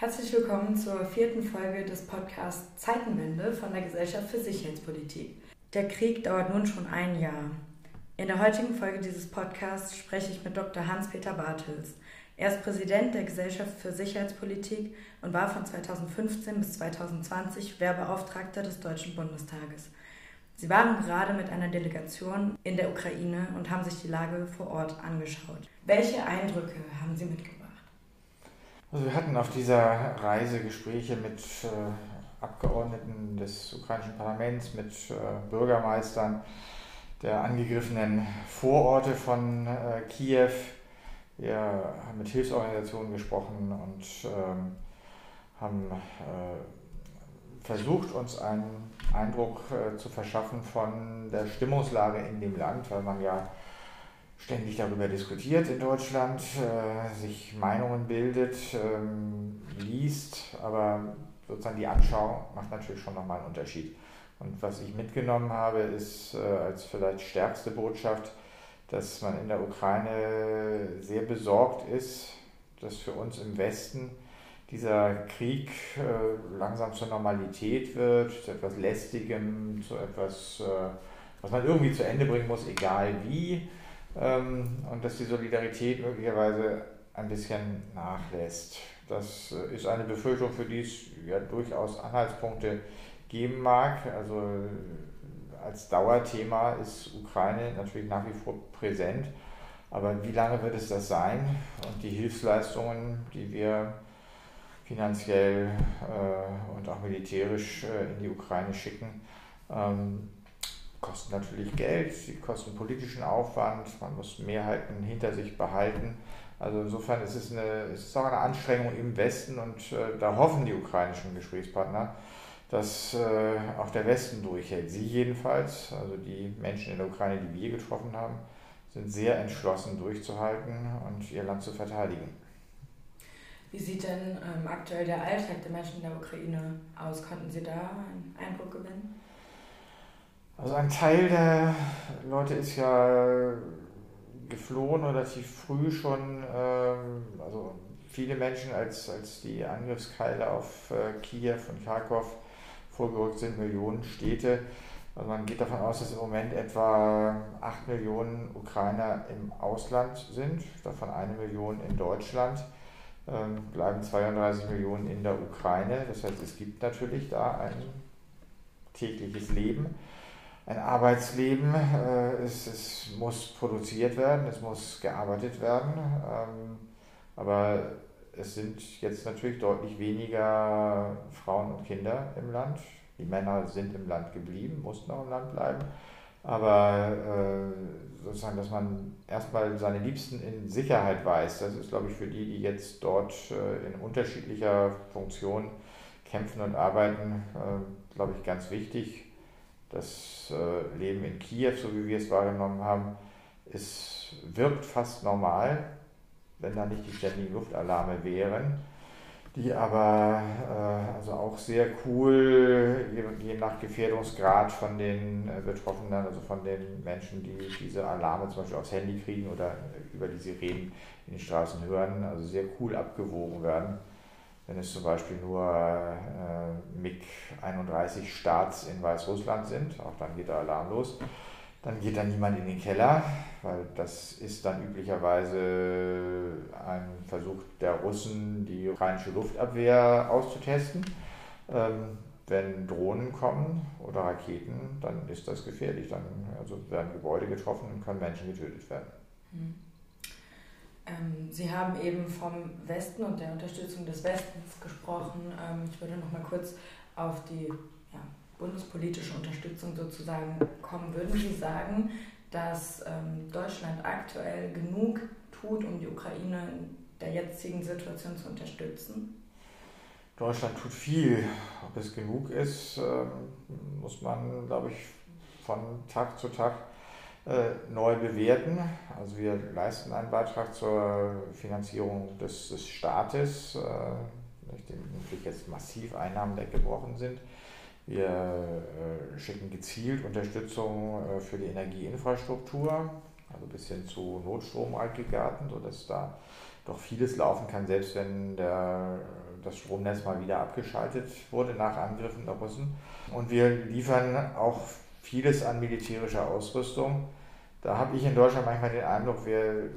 Herzlich willkommen zur vierten Folge des Podcasts Zeitenwende von der Gesellschaft für Sicherheitspolitik. Der Krieg dauert nun schon ein Jahr. In der heutigen Folge dieses Podcasts spreche ich mit Dr. Hans-Peter Bartels. Er ist Präsident der Gesellschaft für Sicherheitspolitik und war von 2015 bis 2020 Wehrbeauftragter des Deutschen Bundestages. Sie waren gerade mit einer Delegation in der Ukraine und haben sich die Lage vor Ort angeschaut. Welche Eindrücke haben Sie mitgebracht? Also wir hatten auf dieser Reise Gespräche mit äh, Abgeordneten des ukrainischen Parlaments, mit äh, Bürgermeistern der angegriffenen Vororte von äh, Kiew. Wir haben mit Hilfsorganisationen gesprochen und ähm, haben äh, versucht, uns einen Eindruck äh, zu verschaffen von der Stimmungslage in dem Land, weil man ja ständig darüber diskutiert in Deutschland, äh, sich Meinungen bildet, ähm, liest, aber sozusagen die Anschauung macht natürlich schon nochmal einen Unterschied. Und was ich mitgenommen habe, ist äh, als vielleicht stärkste Botschaft, dass man in der Ukraine sehr besorgt ist, dass für uns im Westen dieser Krieg äh, langsam zur Normalität wird, zu etwas Lästigem, zu etwas, äh, was man irgendwie zu Ende bringen muss, egal wie und dass die Solidarität möglicherweise ein bisschen nachlässt. Das äh, ist eine Befürchtung, für die es ja durchaus Anhaltspunkte geben mag. Also äh, als Dauerthema ist Ukraine natürlich nach wie vor präsent. Aber wie lange wird es das sein? Und die Hilfsleistungen, die wir finanziell äh, und auch militärisch äh, in die Ukraine schicken, ähm, kosten natürlich Geld, sie kosten politischen Aufwand, man muss Mehrheiten hinter sich behalten. Also insofern ist es, eine, ist es auch eine Anstrengung im Westen und äh, da hoffen die ukrainischen Gesprächspartner, dass äh, auch der Westen durchhält. Sie jedenfalls, also die Menschen in der Ukraine, die wir getroffen haben, sind sehr entschlossen durchzuhalten und ihr Land zu verteidigen. Wie sieht denn ähm, aktuell der Alltag der Menschen in der Ukraine aus? Konnten Sie da einen Eindruck gewinnen? Also ein Teil der Leute ist ja geflohen relativ früh schon. Ähm, also viele Menschen, als, als die Angriffskeile auf äh, Kiew und Kharkov vorgerückt sind, Millionen Städte. Also man geht davon aus, dass im Moment etwa 8 Millionen Ukrainer im Ausland sind, davon eine Million in Deutschland. Ähm, bleiben 32 Millionen in der Ukraine. Das heißt, es gibt natürlich da ein tägliches Leben ein Arbeitsleben. Äh, es, es, muss produziert werden, es muss gearbeitet werden. Ähm, aber es sind jetzt natürlich deutlich weniger Frauen und Kinder im Land. Die Männer sind im Land geblieben, mussten auch im Land bleiben. Aber äh, sozusagen, dass man erstmal seine Liebsten in Sicherheit weiß, das ist, glaube ich, für die, die jetzt dort äh, in unterschiedlicher Funktion kämpfen und arbeiten, äh, glaube ich, ganz wichtig das äh, Leben in Kiew, so wie wir es wahrgenommen haben, ist, wirkt fast normal, wenn da nicht die ständigen Luftalarme wären, die aber äh, also auch sehr cool, je, nach Gefährdungsgrad von den äh, Betroffenen, also von den Menschen, die diese Alarme zum Beispiel aufs Handy kriegen oder über die Sirenen in den Straßen hören, also sehr cool abgewogen werden wenn es zum Beispiel nur äh, MiG-31 Starts in Weißrussland sind, auch dann geht der Alarm los. Dann geht dann niemand in den Keller, weil das ist dann üblicherweise ein Versuch der Russen, die ukrainische Luftabwehr auszutesten. Ähm, wenn Drohnen kommen oder Raketen, dann ist das gefährlich. Dann also werden Gebäude getroffen und können Menschen getötet werden. Mhm. Ähm, Sie haben eben vom Westen und der Unterstützung des Westens gesprochen. Ähm, ich würde noch mal kurz auf die ja, bundespolitische Unterstützung sozusagen kommen. Würden Sie sagen, dass ähm, Deutschland aktuell genug tut, um die Ukraine in der jetzigen Situation zu unterstützen? Deutschland tut viel. Ob es genug ist, muss man, glaube ich, von Tag zu Tag neu bewerten. Also wir leisten einen Beitrag zur Finanzierung des, des Staates, äh, nachdem jetzt massiv Einnahmen weggebrochen sind. Wir äh, schicken gezielt Unterstützung für die Energieinfrastruktur, also bis hin zu Notstromaggregaten, sodass da doch vieles laufen kann, selbst wenn der, das Stromnetz mal wieder abgeschaltet wurde nach Angriffen der Russen. Und wir liefern auch vieles an militärischer Ausrüstung. Da habe ich in Deutschland manchmal den Eindruck, wir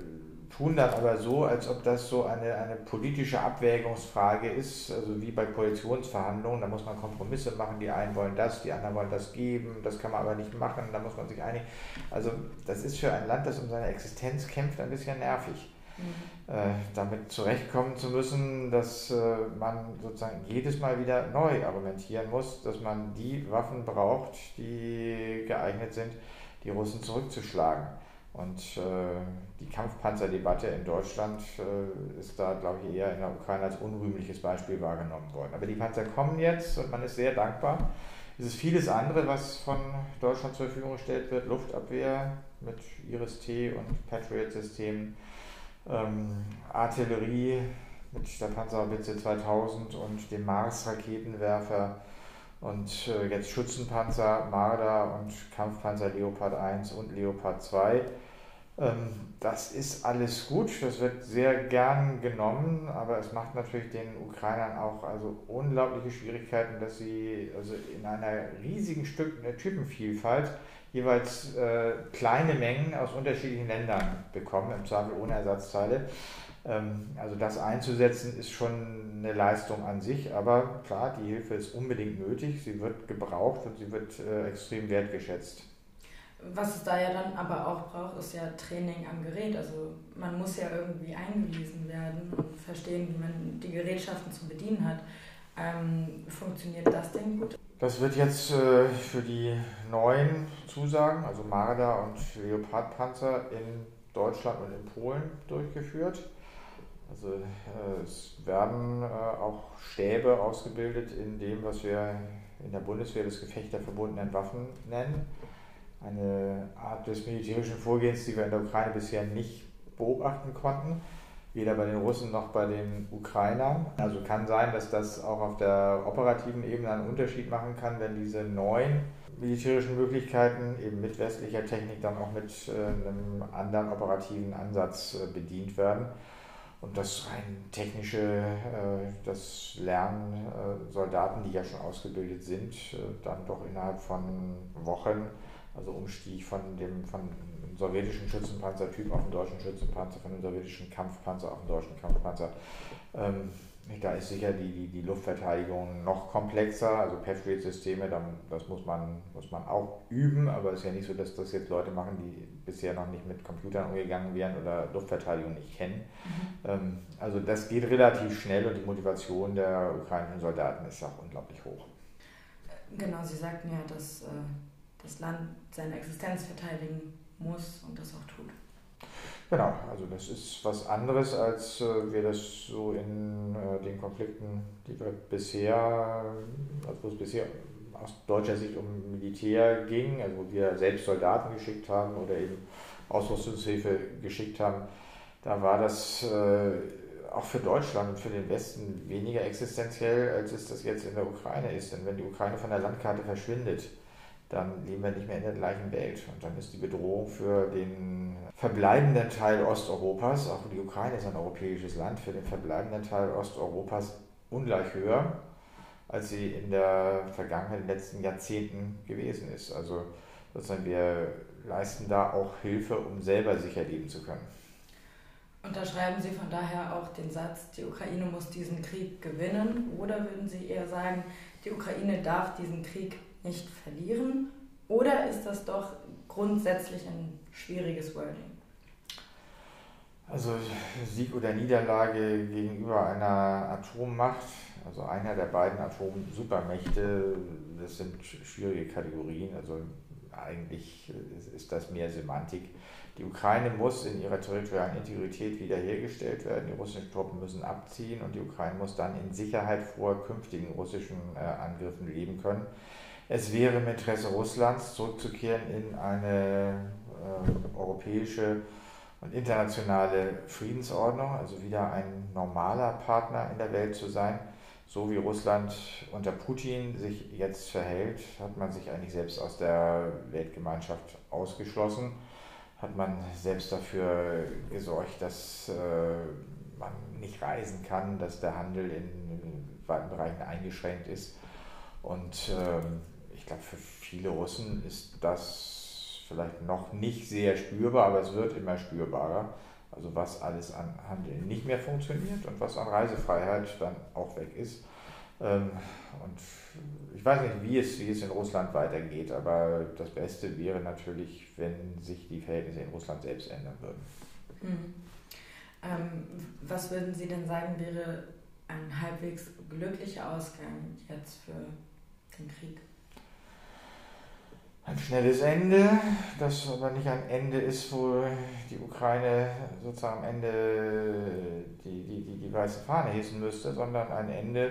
tun dann aber so, als ob das so eine, eine politische Abwägungsfrage ist, also wie bei Koalitionsverhandlungen, da muss man Kompromisse machen, die einen wollen das, die anderen wollen das geben, das kann man aber nicht machen, da muss man sich einigen. Also das ist für ein Land, das um seine Existenz kämpft, ein bisschen nervig. Mhm. Äh, damit zurechtkommen zu müssen, dass äh, man sozusagen jedes Mal wieder neu argumentieren muss, dass man die Waffen braucht, die geeignet sind, die Russen zurückzuschlagen. Und äh, die Kampfpanzerdebatte in Deutschland ist da, glaube ich, eher in der Ukraine als unrühmliches Beispiel wahrgenommen worden. Aber die Panzer kommen jetzt und man ist sehr dankbar. Es ist vieles andere, was von Deutschland zur Verfügung gestellt wird. Luftabwehr mit Iris-T und Patriot-Systemen, ähm, Artillerie mit der Panzerhaubitze 2000 und dem Mars-Raketenwerfer und äh, jetzt Schützenpanzer Marder und Kampfpanzer Leopard 1 und Leopard 2. Ähm, das ist alles gut, das wird sehr gern genommen, aber es macht natürlich den Ukrainern auch also unglaubliche Schwierigkeiten, dass sie also in einer riesigen Stück eine Typenvielfalt jeweils äh, kleine Mengen aus unterschiedlichen Ländern bekommen, im Zweifel ohne Ersatzteile. Ähm, also das einzusetzen ist schon eine Leistung an sich, aber klar, die Hilfe ist unbedingt nötig, sie wird gebraucht und sie wird äh, extrem wertgeschätzt. Was es da ja dann aber auch braucht, ist ja Training am Gerät. Also man muss ja irgendwie eingewiesen werden und verstehen, wie man die Gerätschaften zu bedienen hat. Ähm, funktioniert das denn gut? Das wird jetzt äh, für die neuen Zusagen, also Marder und Leopardpanzer in Deutschland und in Polen durchgeführt. Also äh, es werden äh, auch Stäbe ausgebildet in dem, was wir in der Bundeswehr das Gefecht der verbundenen Waffen nennen. Eine Art des militärischen Vorgehens, die wir in der Ukraine bisher nicht beobachten konnten, weder bei den Russen noch bei den Ukrainern. Also kann sein, dass das auch auf der operativen Ebene einen Unterschied machen kann, wenn diese neuen militärischen Möglichkeiten eben mit westlicher Technik dann auch mit äh, einem anderen operativen Ansatz bedient werden und das rein technische, äh, das Lernen äh, Soldaten, die ja schon ausgebildet sind, äh, dann doch innerhalb von Wochen, also Umstieg von dem von sowjetischen Schützenpanzertyp auf den deutschen Schützenpanzer, von dem sowjetischen Kampfpanzer auf den deutschen Kampfpanzer. Ähm, da ist sicher die, die, die Luftverteidigung noch komplexer, also Patriot-Systeme, das muss man, muss man auch üben, aber es ist ja nicht so, dass das jetzt Leute machen, die bisher noch nicht mit Computern umgegangen wären oder Luftverteidigung nicht kennen. Mhm. Ähm, also das geht relativ schnell und die Motivation der ukrainischen Soldaten ist auch unglaublich hoch. Genau, Sie sagten ja, dass äh, das Land seine Existenz verteidigen muss und das auch tut. Genau, also das ist was anderes, als äh, wir das so in äh, den Konflikten, die wir bisher, also wo es bisher aus deutscher Sicht um Militär ging, also wo wir selbst Soldaten geschickt haben oder eben Ausrüstungshilfe geschickt haben, da war das äh, auch für Deutschland und für den Westen weniger existenziell, als es das jetzt in der Ukraine ist. Denn wenn die Ukraine von der Landkarte verschwindet, dann leben wir nicht mehr in der gleichen Welt. Und dann ist die Bedrohung für den verbleibenden Teil Osteuropas, auch die Ukraine ist ein europäisches Land, für den verbleibenden Teil Osteuropas ungleich höher, als sie in der Vergangenheit, in den letzten Jahrzehnten gewesen ist. Also sozusagen wir leisten da auch Hilfe, um selber sicher leben zu können. Unterschreiben Sie von daher auch den Satz, die Ukraine muss diesen Krieg gewinnen? Oder würden Sie eher sagen, die Ukraine darf diesen Krieg nicht verlieren? Oder ist das doch grundsätzlich ein schwieriges Wording? Also Sieg oder Niederlage gegenüber einer Atommacht, also einer der beiden Atomsupermächte, das sind schwierige Kategorien. Also eigentlich ist das mehr Semantik. Die Ukraine muss in ihrer territorialen Integrität wiederhergestellt werden, die russischen Truppen müssen abziehen und die Ukraine muss dann in Sicherheit vor künftigen russischen äh, Angriffen leben können. Es wäre im Interesse Russlands zurückzukehren in eine äh, europäische und internationale Friedensordnung, also wieder ein normaler Partner in der Welt zu sein. So wie Russland unter Putin sich jetzt verhält, hat man sich eigentlich selbst aus der Weltgemeinschaft ausgeschlossen, hat man selbst dafür gesorgt, dass äh, man nicht reisen kann, dass der Handel in weiten Bereichen eingeschränkt ist. Und ähm, ich glaube, für viele Russen ist das vielleicht noch nicht sehr spürbar, aber es wird immer spürbarer. Also was alles an Handel nicht mehr funktioniert und was an Reisefreiheit dann auch weg ist. Ähm, und ich weiß nicht, wie es, wie es in Russland weitergeht, aber das Beste wäre natürlich, wenn sich die Verhältnisse in Russland selbst ändern würden. Mhm. Ähm, was würden Sie denn sagen, wäre ein halbwegs glücklicher Ausgang jetzt für den Krieg? Ein schnelles Ende, das aber nicht ein Ende ist, wo die Ukraine sozusagen am Ende die, die, die, die weiße Fahne hissen müsste, sondern ein Ende,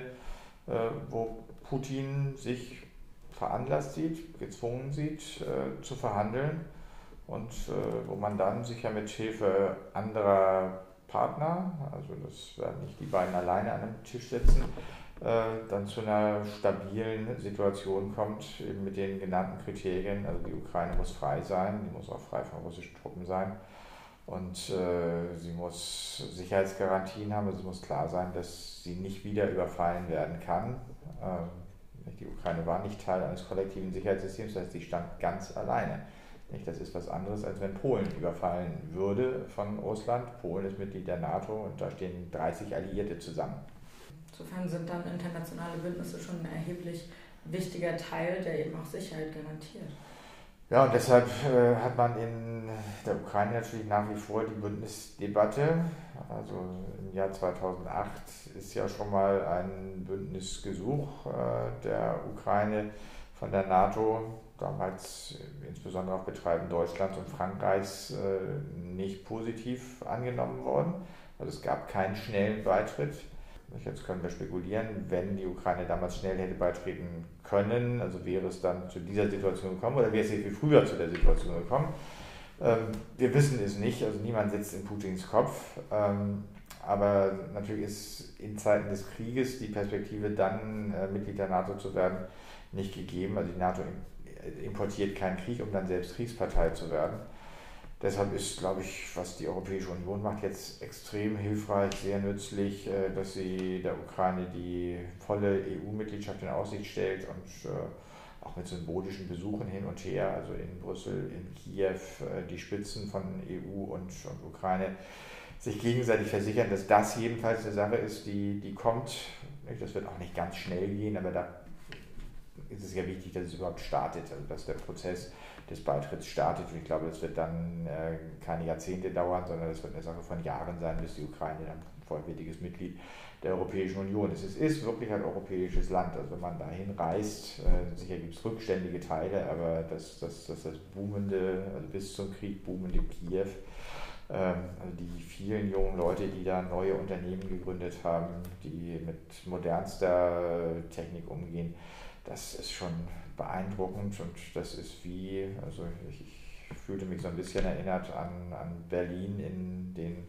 äh, wo Putin sich veranlasst sieht, gezwungen sieht, äh, zu verhandeln und äh, wo man dann sicher mit Hilfe anderer Partner, also das werden nicht die beiden alleine an einem Tisch sitzen, dann zu einer stabilen Situation kommt, eben mit den genannten Kriterien. Also die Ukraine muss frei sein, die muss auch frei von russischen Truppen sein. Und äh, sie muss Sicherheitsgarantien haben, also es muss klar sein, dass sie nicht wieder überfallen werden kann. Ähm, die Ukraine war nicht Teil eines kollektiven Sicherheitssystems, das heißt, sie stand ganz alleine. Nicht? Das ist was anderes, als wenn Polen überfallen würde von Russland. Polen ist Mitglied der NATO und da stehen 30 Alliierte zusammen. Insofern sind dann internationale Bündnisse schon ein erheblich wichtiger Teil, der eben auch Sicherheit garantiert. Ja, und deshalb äh, hat man in der Ukraine natürlich nach wie vor die Bündnisdebatte. Also im Jahr 2008 ist ja schon mal ein Bündnisgesuch äh, der Ukraine von der NATO, damals insbesondere auf Betreiben Deutschlands und Frankreichs, äh, nicht positiv angenommen worden. Also es gab keinen schnellen Beitritt. Jetzt können wir spekulieren, wenn die Ukraine damals schnell hätte beitreten können, also wäre es dann zu dieser Situation gekommen oder wäre es viel früher zu der Situation gekommen. Ähm, wir wissen es nicht, also niemand sitzt in Putins Kopf. Ähm, aber natürlich ist in Zeiten des Krieges die Perspektive, dann äh, Mitglied der NATO zu werden, nicht gegeben. Also die NATO importiert keinen Krieg, um dann selbst Kriegspartei zu werden. Deshalb ist, glaube ich, was die Europäische Union macht, jetzt extrem hilfreich, sehr nützlich, äh, dass sie der Ukraine die volle EU-Mitgliedschaft in Aussicht stellt und äh, auch mit symbolischen Besuchen hin und her, also in Brüssel, in Kiew, äh, die Spitzen von EU und, und Ukraine sich gegenseitig versichern, dass das jedenfalls eine Sache ist, die, die kommt. Das wird auch nicht ganz schnell gehen, aber da ist es ja wichtig, dass es überhaupt startet, also dass der Prozess des Beitritts startet. Und ich glaube, das wird dann äh, keine Jahrzehnte dauern, sondern das wird eine Sache von Jahren sein, bis die Ukraine dann vollwertiges Mitglied der Europäischen Union ist. Es ist wirklich ein europäisisches Land. Also wenn man dahin reist, äh, sicher gibt es rückständige Teile, aber das, das, das, das boomende, also bis zum Krieg boomende Kiew, ähm, also die vielen jungen Leute, die da neue Unternehmen gegründet haben, die mit modernster Technik umgehen, das ist schon beeindruckend und das ist wie, also ich, ich fühlte mich so ein bisschen erinnert an, an Berlin in den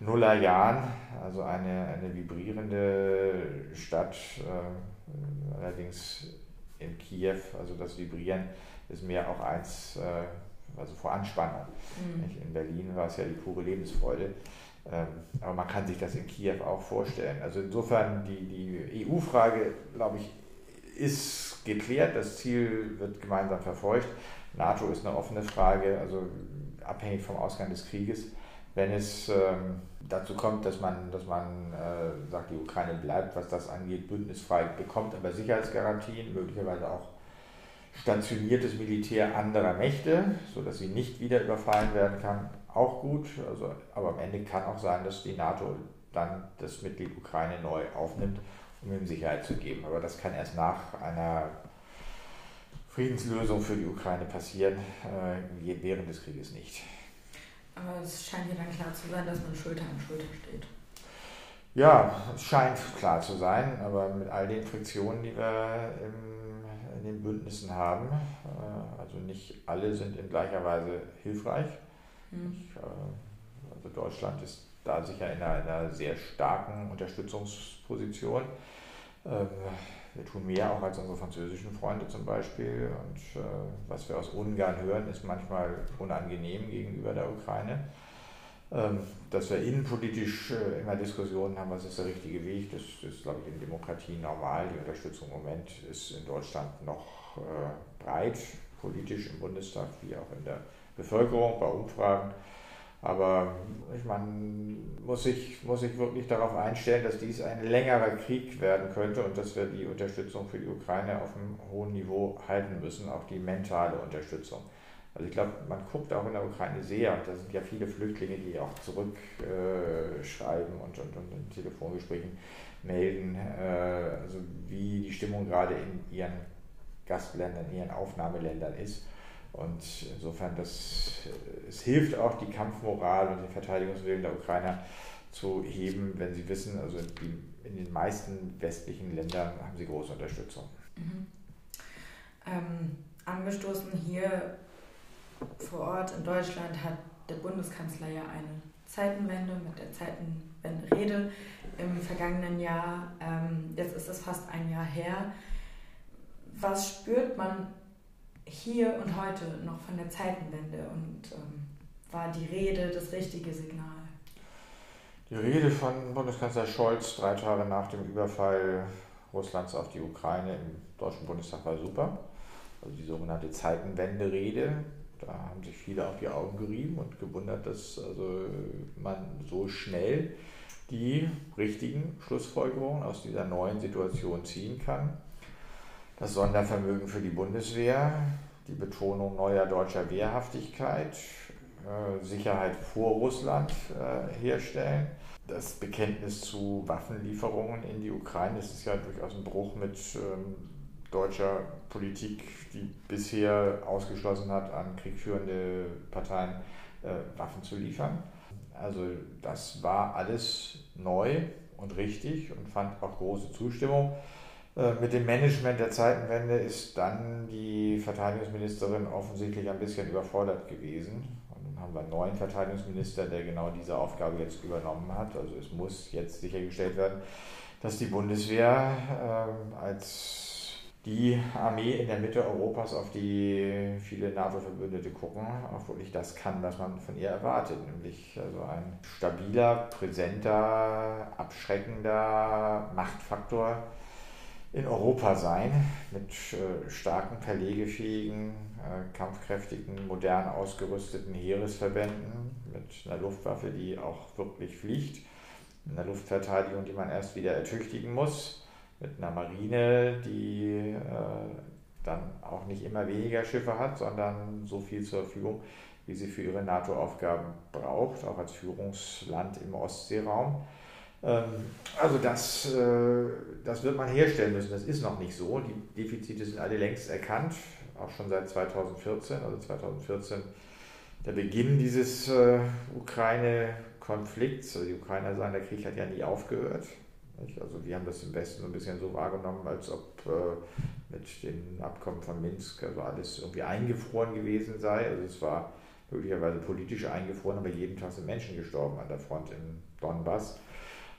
Nullerjahren, also eine, eine vibrierende Stadt, äh, allerdings in Kiew, also das Vibrieren ist mehr auch eins, äh, also vor Anspannung. Mhm. In Berlin war es ja die pure Lebensfreude. Ähm, aber man kann sich das in Kiew auch vorstellen. Also insofern die, die EU-Frage, glaube ich, ist geklärt, das Ziel wird gemeinsam verfolgt. NATO ist eine offene Frage, also abhängig vom Ausgang des Krieges. Wenn es ähm, dazu kommt, dass man, dass man äh, sagt, die Ukraine bleibt, was das angeht, bündnisfrei, bekommt aber Sicherheitsgarantien, möglicherweise auch stationiertes Militär anderer Mächte, sodass sie nicht wieder überfallen werden kann, auch gut. Also, aber am Ende kann auch sein, dass die NATO dann das Mitglied Ukraine neu aufnimmt um ihm Sicherheit zu geben. Aber das kann erst nach einer Friedenslösung für die Ukraine passieren, äh, während des Krieges nicht. Aber es scheint ja dann klar zu sein, dass man Schulter an Schulter steht. Ja, es scheint klar zu sein, aber mit all den Friktionen, die wir im, in den Bündnissen haben, äh, also nicht alle sind in gleicher Weise hilfreich. Mhm. Ich, äh, also Deutschland ist da sicher in einer, einer sehr starken Unterstützungsposition. Ähm, wir tun mehr auch als unsere französischen Freunde zum Beispiel. Und äh, was wir aus Ungarn hören, ist manchmal unangenehm gegenüber der Ukraine. Ähm, dass wir innenpolitisch äh, immer Diskussionen haben, was ist der richtige Weg, das ist, glaube ich, in Demokratien normal. Die Unterstützung im Moment ist in Deutschland noch äh, breit, politisch im Bundestag wie auch in der Bevölkerung bei Umfragen. Aber meine, muss ich, muss ich wirklich darauf einstellen, dass dies ein längerer Krieg werden könnte und dass wir die Unterstützung für die Ukraine auf einem hohen Niveau halten müssen, auch die mentale Unterstützung. Also ich glaube, man guckt auch in der Ukraine sehr, da sind ja viele Flüchtlinge, die auch zurückschreiben äh, und, und, und in Telefongesprächen melden, äh, also wie die Stimmung gerade in ihren Gastländern, in ihren Aufnahmeländern ist. Und insofern, das, es hilft auch, die Kampfmoral und den Verteidigungswillen der Ukrainer zu heben, wenn sie wissen, also die, in den meisten westlichen Ländern haben sie große Unterstützung. Mhm. Ähm, angestoßen hier vor Ort in Deutschland hat der Bundeskanzler ja eine Zeitenwende mit der Zeitenwende-Rede im vergangenen Jahr. Ähm, jetzt ist es fast ein Jahr her. Was spürt man hier und heute noch von der Zeitenwende und ähm, war die Rede das richtige Signal? Die Rede von Bundeskanzler Scholz drei Tage nach dem Überfall Russlands auf die Ukraine im Deutschen Bundestag war super. Also die sogenannte Zeitenwende-Rede, da haben sich viele auf die Augen gerieben und gewundert, dass also man so schnell die richtigen Schlussfolgerungen aus dieser neuen Situation ziehen kann. Das Sondervermögen für die Bundeswehr, die Betonung neuer deutscher Wehrhaftigkeit, äh, Sicherheit vor Russland äh, herstellen. Das Bekenntnis zu Waffenlieferungen in die Ukraine, das ist ja durchaus ein Bruch mit ähm, deutscher Politik, die bisher ausgeschlossen hat, an kriegführende Parteien äh, Waffen zu liefern. Also das war alles neu und richtig und fand auch große Zustimmung. Äh, mit dem Management der Zeitenwende ist dann die Verteidigungsministerin offensichtlich ein bisschen überfordert gewesen. Und dann haben wir einen neuen Verteidigungsminister, der genau diese Aufgabe jetzt übernommen hat. Also es muss jetzt sichergestellt werden, dass die Bundeswehr äh, als die Armee in der Mitte Europas, auf die viele NATO-Verbündete gucken, auch wirklich das kann, was man von ihr erwartet, nämlich also ein stabiler, präsenter, abschreckender Machtfaktor in Europa sein, mit äh, starken, verlegefähigen, äh, kampfkräftigen, modern ausgerüsteten Heeresverbänden, mit einer Luftwaffe, die auch wirklich fliegt, einer Luftverteidigung, die man erst wieder ertüchtigen muss mit einer Marine, die äh, dann auch nicht immer weniger Schiffe hat, sondern so viel zur Verfügung, wie sie für ihre NATO-Aufgaben braucht, auch als Führungsland im Ostseeraum. Ähm, also das, äh, das wird man herstellen müssen. Das ist noch nicht so. Die Defizite sind alle längst erkannt, auch schon seit 2014. Also 2014 der Beginn dieses äh, Ukraine-Konflikts. Also die Ukrainer sagen, der Krieg hat ja nie aufgehört. Also wir haben das im Westen so ein bisschen so wahrgenommen, als ob äh, mit dem Abkommen von Minsk also alles irgendwie eingefroren gewesen sei. Also es war möglicherweise politisch eingefroren, aber jeden Tag sind Menschen gestorben an der Front in Donbass.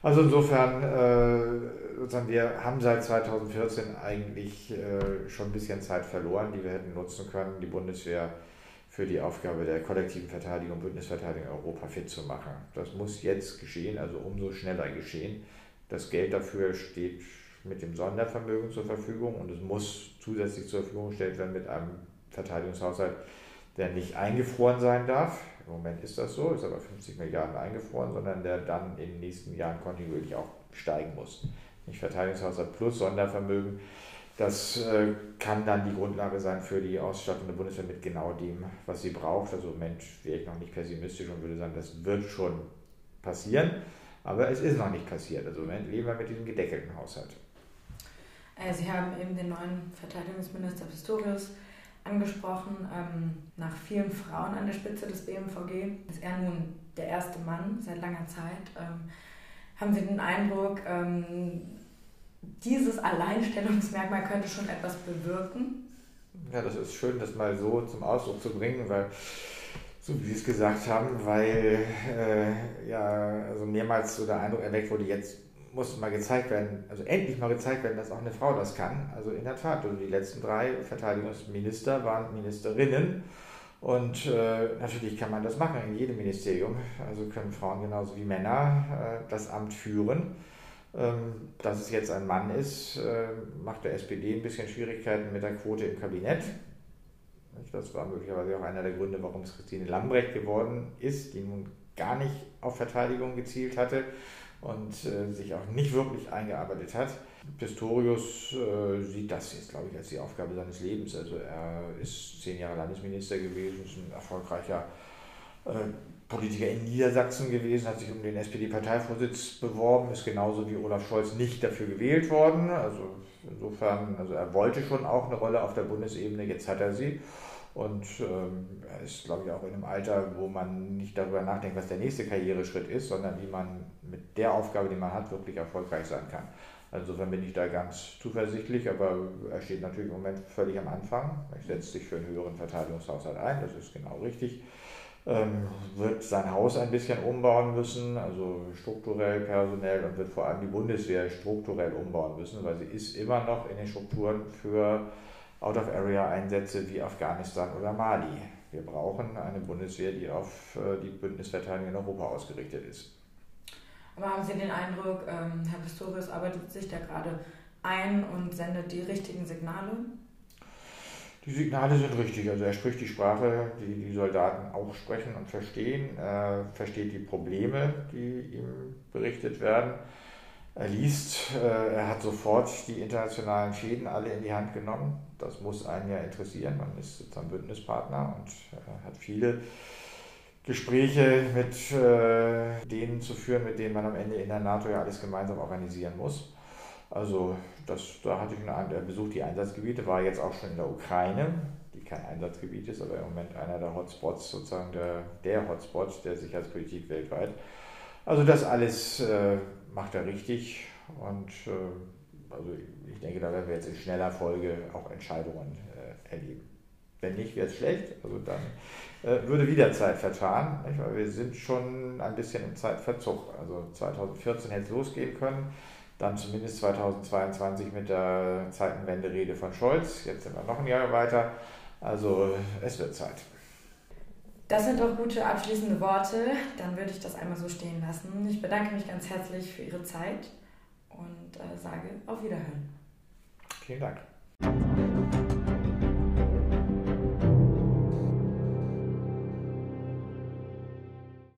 Also insofern, äh, wir haben seit 2014 eigentlich äh, schon ein bisschen Zeit verloren, die wir hätten nutzen können, die Bundeswehr für die Aufgabe der kollektiven Verteidigung, Bündnisverteidigung Europa fit zu machen. Das muss jetzt geschehen, also umso schneller geschehen. Das Geld dafür steht mit dem Sondervermögen zur Verfügung und es muss zusätzlich zur Verfügung gestellt werden mit einem Verteidigungshaushalt, der nicht eingefroren sein darf. Im Moment ist das so, ist aber 50 Milliarden eingefroren, sondern der dann in den nächsten Jahren kontinuierlich auch steigen muss. Nicht Verteidigungshaushalt plus Sondervermögen. Das äh, kann dann die Grundlage sein für die Ausstattung der Bundeswehr mit genau dem, was sie braucht. Also im Moment wäre ich noch nicht pessimistisch und würde sagen, das wird schon passieren. Aber es ist noch nicht passiert. Also im Moment leben wir mit diesem gedeckelten Haushalt. Äh, Sie haben eben den neuen Verteidigungsminister Pistorius angesprochen. Ähm, nach vielen Frauen an der Spitze des BMVG ist er nun der erste Mann seit langer Zeit. Ähm, haben Sie den Eindruck, ähm, dieses Alleinstellungsmerkmal könnte schon etwas bewirken? Ja, das ist schön, das mal so zum Ausdruck zu bringen, weil so wie Sie es gesagt haben, weil äh, ja also mehrmals so der Eindruck erweckt wurde, jetzt muss mal gezeigt werden, also endlich mal gezeigt werden, dass auch eine Frau das kann. Also in der Tat, also die letzten drei Verteidigungsminister waren Ministerinnen Und äh, natürlich kann man das machen in jedem Ministerium. Also können Frauen genauso wie Männer äh, das Amt führen. Ähm, dass es jetzt ein Mann ist, äh, macht der SPD ein bisschen Schwierigkeiten mit der Quote im Kabinett. Das war möglicherweise auch einer der Gründe, warum es Christine Lambrecht geworden ist, die nun gar nicht auf Verteidigung gezielt hatte und äh, sich auch nicht wirklich eingearbeitet hat. Pistorius äh, sieht das jetzt, glaube ich, als die Aufgabe seines Lebens. Also er ist zehn Jahre Landesminister gewesen, ist ein erfolgreicher äh, Politiker in Niedersachsen gewesen, hat sich um den SPD-Parteivorsitz beworben, ist genauso wie Olaf Scholz nicht dafür gewählt worden. Also insofern, also er wollte schon auch eine Rolle auf der Bundesebene, jetzt hat er sie. Und ähm, er ist, glaube ich, auch in einem Alter, wo man nicht darüber nachdenkt, was der nächste Karriereschritt ist, sondern wie man mit der Aufgabe, die man hat, wirklich erfolgreich sein kann. Also insofern bin ich da ganz zuversichtlich, aber er steht natürlich im Moment völlig am Anfang. Er setzt sich für einen höheren Verteidigungshaushalt ein, das ist genau richtig. Ähm, wird sein Haus ein bisschen umbauen müssen, also strukturell, personell und wird vor allem die Bundeswehr strukturell umbauen müssen, weil sie ist immer noch in den Strukturen für Out-of-Area-Einsätze wie Afghanistan oder Mali. Wir brauchen eine Bundeswehr, die auf äh, die Bündnisverteidigung in Europa ausgerichtet ist. Aber haben Sie den Eindruck, ähm, Herr Pistorius arbeitet sich da gerade ein und sendet die richtigen Signale? Die Signale sind richtig. Also er spricht die Sprache, die die Soldaten auch sprechen und verstehen. Er versteht die Probleme, die ihm berichtet werden. Er liest, äh, er hat sofort die internationalen Schäden alle in die Hand genommen. Das muss einen ja interessieren. Man ist sozusagen Bündnispartner und hat viele Gespräche mit äh, denen zu führen, mit denen man am Ende in der NATO ja alles gemeinsam organisieren muss. Also das, da hatte ich einen, er besucht die Einsatzgebiete, war jetzt auch schon in der Ukraine, die kein Einsatzgebiet ist, aber im Moment einer der Hotspots, sozusagen der, der Hotspot der Sicherheitspolitik weltweit. Also das alles äh, macht er richtig und äh, also ich denke, da werden wir jetzt in schneller Folge auch Entscheidungen äh, erleben. Wenn nicht, wäre es schlecht. Also dann äh, würde wieder Zeit verfahren, nicht? weil wir sind schon ein bisschen im Zeitverzug. Also 2014 hätte es losgehen können, dann zumindest 2022 mit der Zeitenwende-Rede von Scholz. Jetzt sind wir noch ein Jahr weiter. Also es wird Zeit. Das sind doch gute abschließende Worte. Dann würde ich das einmal so stehen lassen. Ich bedanke mich ganz herzlich für Ihre Zeit und äh, sage auf Wiederhören. Vielen Dank.